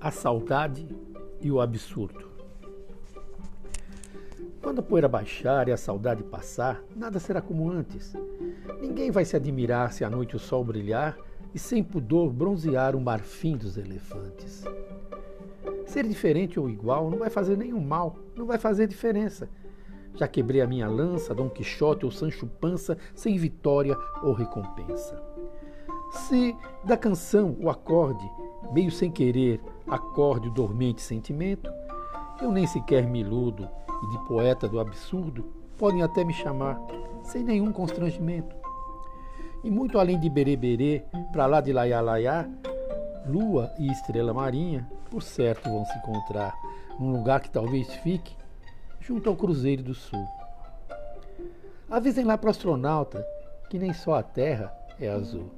a saudade e o absurdo. Quando a poeira baixar e a saudade passar, nada será como antes. Ninguém vai se admirar se à noite o sol brilhar e sem pudor bronzear o marfim dos elefantes. Ser diferente ou igual não vai fazer nenhum mal, não vai fazer diferença. Já quebrei a minha lança, Dom Quixote ou Sancho Pança, sem vitória ou recompensa. Se da canção o acorde, meio sem querer, acorde o dormente sentimento, eu nem sequer me iludo e de poeta do absurdo podem até me chamar, sem nenhum constrangimento. E muito além de bereberê, para lá de laiá laiá, lua e estrela marinha, por certo vão se encontrar num lugar que talvez fique junto ao Cruzeiro do Sul. Avisem lá para astronauta que nem só a Terra é azul.